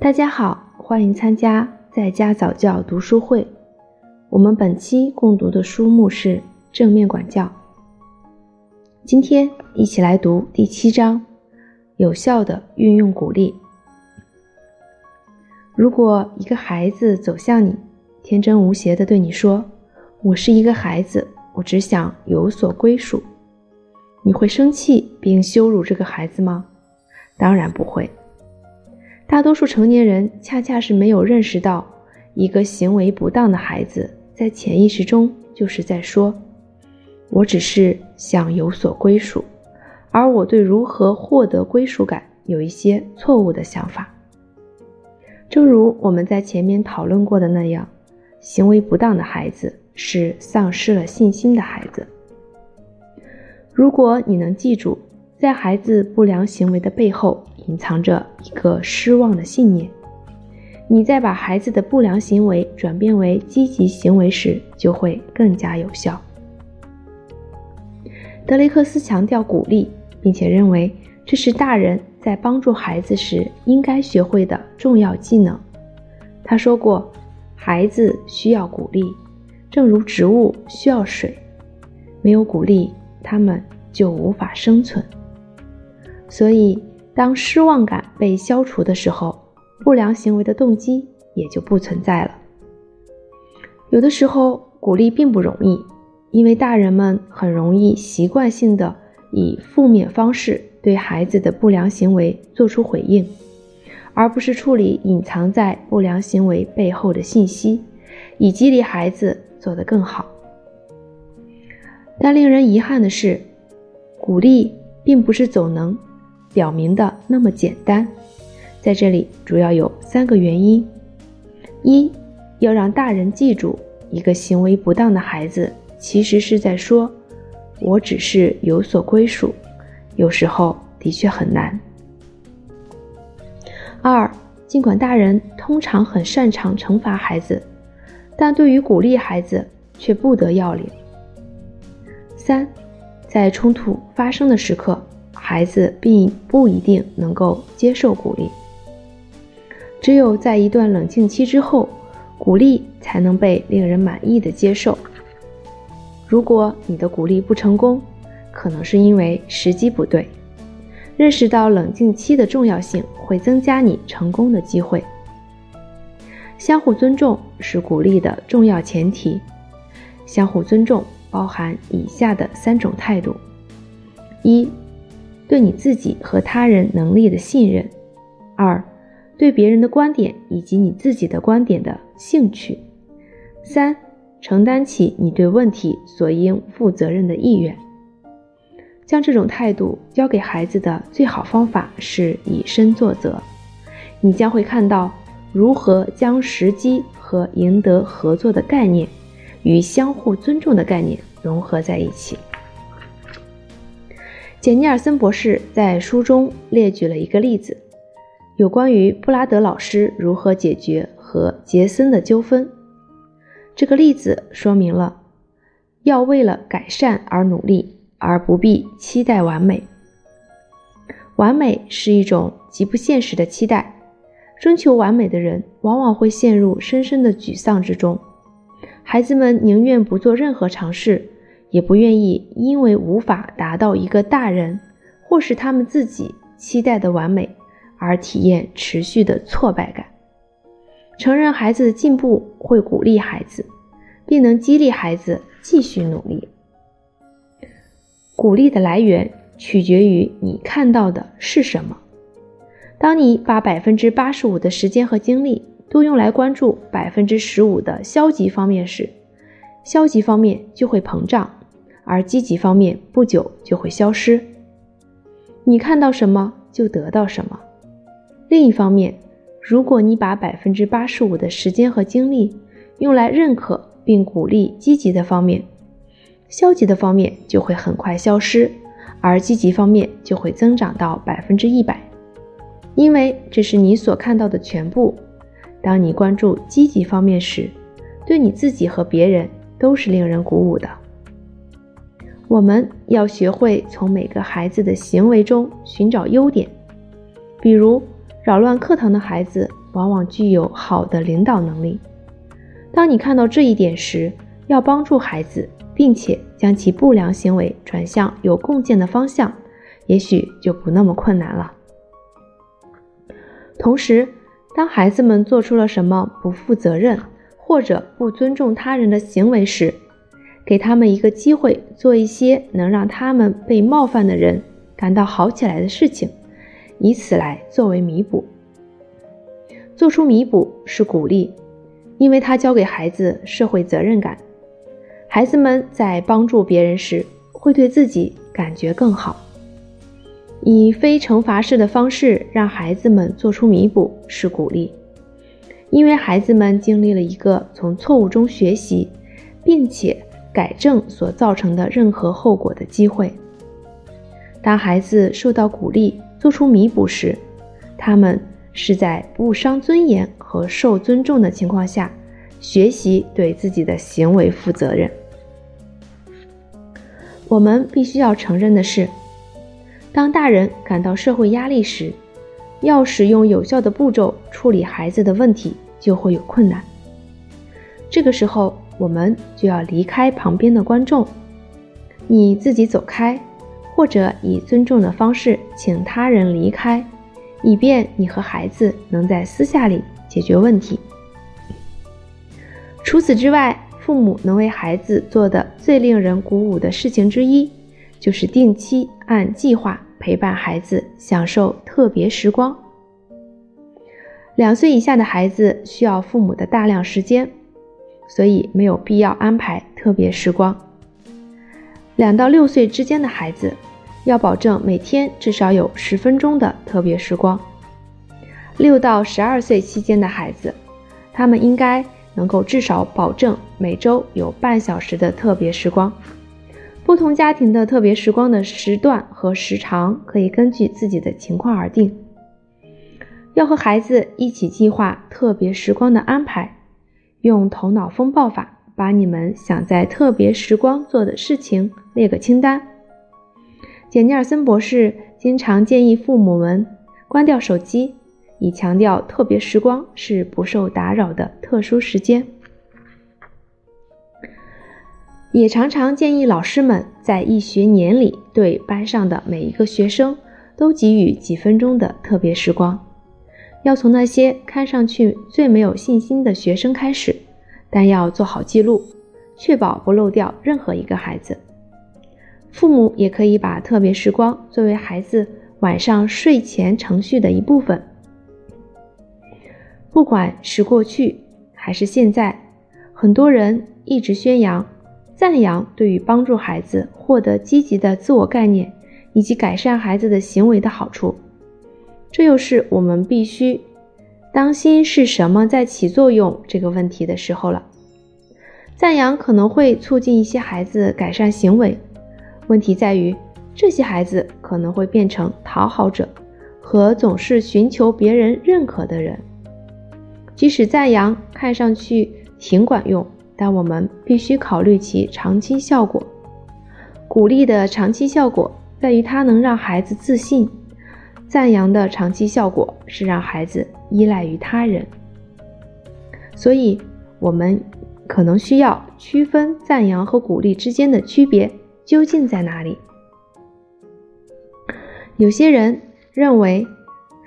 大家好，欢迎参加在家早教读书会。我们本期共读的书目是《正面管教》。今天一起来读第七章：有效的运用鼓励。如果一个孩子走向你，天真无邪地对你说：“我是一个孩子，我只想有所归属。”你会生气并羞辱这个孩子吗？当然不会。大多数成年人恰恰是没有认识到，一个行为不当的孩子在潜意识中就是在说：“我只是想有所归属，而我对如何获得归属感有一些错误的想法。”正如我们在前面讨论过的那样，行为不当的孩子是丧失了信心的孩子。如果你能记住，在孩子不良行为的背后隐藏着一个失望的信念，你在把孩子的不良行为转变为积极行为时，就会更加有效。德雷克斯强调鼓励，并且认为这是大人在帮助孩子时应该学会的重要技能。他说过：“孩子需要鼓励，正如植物需要水，没有鼓励。”他们就无法生存。所以，当失望感被消除的时候，不良行为的动机也就不存在了。有的时候，鼓励并不容易，因为大人们很容易习惯性的以负面方式对孩子的不良行为做出回应，而不是处理隐藏在不良行为背后的信息，以激励孩子做得更好。但令人遗憾的是，鼓励并不是总能表明的那么简单。在这里，主要有三个原因：一，要让大人记住，一个行为不当的孩子其实是在说“我只是有所归属”，有时候的确很难。二，尽管大人通常很擅长惩罚孩子，但对于鼓励孩子却不得要领。三，在冲突发生的时刻，孩子并不一定能够接受鼓励。只有在一段冷静期之后，鼓励才能被令人满意的接受。如果你的鼓励不成功，可能是因为时机不对。认识到冷静期的重要性，会增加你成功的机会。相互尊重是鼓励的重要前提。相互尊重。包含以下的三种态度：一、对你自己和他人能力的信任；二、对别人的观点以及你自己的观点的兴趣；三、承担起你对问题所应负责任的意愿。将这种态度教给孩子的最好方法是以身作则，你将会看到如何将时机和赢得合作的概念。与相互尊重的概念融合在一起。简尼尔森博士在书中列举了一个例子，有关于布拉德老师如何解决和杰森的纠纷。这个例子说明了，要为了改善而努力，而不必期待完美。完美是一种极不现实的期待，追求完美的人往往会陷入深深的沮丧之中。孩子们宁愿不做任何尝试，也不愿意因为无法达到一个大人或是他们自己期待的完美而体验持续的挫败感。承认孩子的进步会鼓励孩子，并能激励孩子继续努力。鼓励的来源取决于你看到的是什么。当你把百分之八十五的时间和精力，都用来关注百分之十五的消极方面时，消极方面就会膨胀，而积极方面不久就会消失。你看到什么就得到什么。另一方面，如果你把百分之八十五的时间和精力用来认可并鼓励积极的方面，消极的方面就会很快消失，而积极方面就会增长到百分之一百，因为这是你所看到的全部。当你关注积极方面时，对你自己和别人都是令人鼓舞的。我们要学会从每个孩子的行为中寻找优点，比如扰乱课堂的孩子往往具有好的领导能力。当你看到这一点时，要帮助孩子，并且将其不良行为转向有共建的方向，也许就不那么困难了。同时，当孩子们做出了什么不负责任或者不尊重他人的行为时，给他们一个机会，做一些能让他们被冒犯的人感到好起来的事情，以此来作为弥补。做出弥补是鼓励，因为它教给孩子社会责任感。孩子们在帮助别人时，会对自己感觉更好。以非惩罚式的方式让孩子们做出弥补是鼓励，因为孩子们经历了一个从错误中学习，并且改正所造成的任何后果的机会。当孩子受到鼓励做出弥补时，他们是在不伤尊严和受尊重的情况下，学习对自己的行为负责任。我们必须要承认的是。当大人感到社会压力时，要使用有效的步骤处理孩子的问题就会有困难。这个时候，我们就要离开旁边的观众，你自己走开，或者以尊重的方式请他人离开，以便你和孩子能在私下里解决问题。除此之外，父母能为孩子做的最令人鼓舞的事情之一。就是定期按计划陪伴孩子享受特别时光。两岁以下的孩子需要父母的大量时间，所以没有必要安排特别时光。两到六岁之间的孩子要保证每天至少有十分钟的特别时光。六到十二岁期间的孩子，他们应该能够至少保证每周有半小时的特别时光。不同家庭的特别时光的时段和时长可以根据自己的情况而定。要和孩子一起计划特别时光的安排，用头脑风暴法把你们想在特别时光做的事情列个清单。简尼尔森博士经常建议父母们关掉手机，以强调特别时光是不受打扰的特殊时间。也常常建议老师们在一学年里对班上的每一个学生都给予几分钟的特别时光，要从那些看上去最没有信心的学生开始，但要做好记录，确保不漏掉任何一个孩子。父母也可以把特别时光作为孩子晚上睡前程序的一部分。不管是过去还是现在，很多人一直宣扬。赞扬对于帮助孩子获得积极的自我概念以及改善孩子的行为的好处，这又是我们必须当心是什么在起作用这个问题的时候了。赞扬可能会促进一些孩子改善行为，问题在于这些孩子可能会变成讨好者和总是寻求别人认可的人。即使赞扬看上去挺管用。但我们必须考虑其长期效果。鼓励的长期效果在于它能让孩子自信；赞扬的长期效果是让孩子依赖于他人。所以，我们可能需要区分赞扬和鼓励之间的区别究竟在哪里。有些人认为，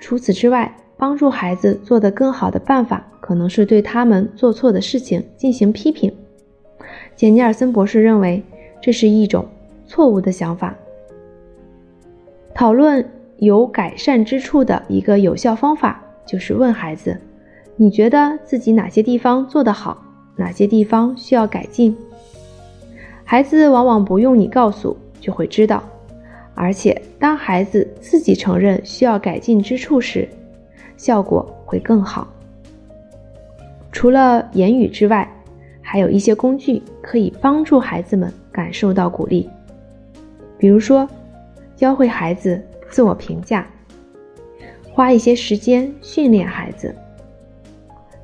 除此之外，帮助孩子做得更好的办法。可能是对他们做错的事情进行批评。简尼尔森博士认为这是一种错误的想法。讨论有改善之处的一个有效方法就是问孩子：“你觉得自己哪些地方做得好，哪些地方需要改进？”孩子往往不用你告诉就会知道，而且当孩子自己承认需要改进之处时，效果会更好。除了言语之外，还有一些工具可以帮助孩子们感受到鼓励。比如说，教会孩子自我评价，花一些时间训练孩子；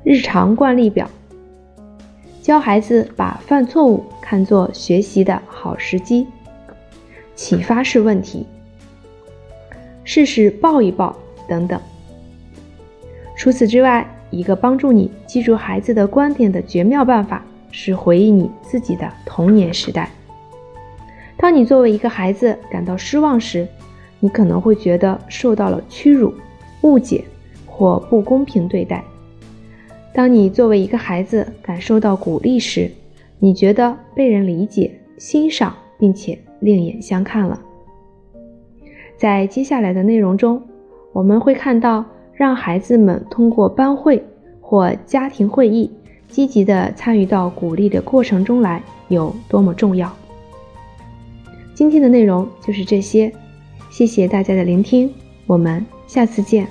日常惯例表，教孩子把犯错误看作学习的好时机；启发式问题，试试抱一抱等等。除此之外，一个帮助你记住孩子的观点的绝妙办法是回忆你自己的童年时代。当你作为一个孩子感到失望时，你可能会觉得受到了屈辱、误解或不公平对待。当你作为一个孩子感受到鼓励时，你觉得被人理解、欣赏，并且另眼相看了。在接下来的内容中，我们会看到让孩子们通过班会或家庭会议，积极的参与到鼓励的过程中来有多么重要。今天的内容就是这些，谢谢大家的聆听，我们下次见。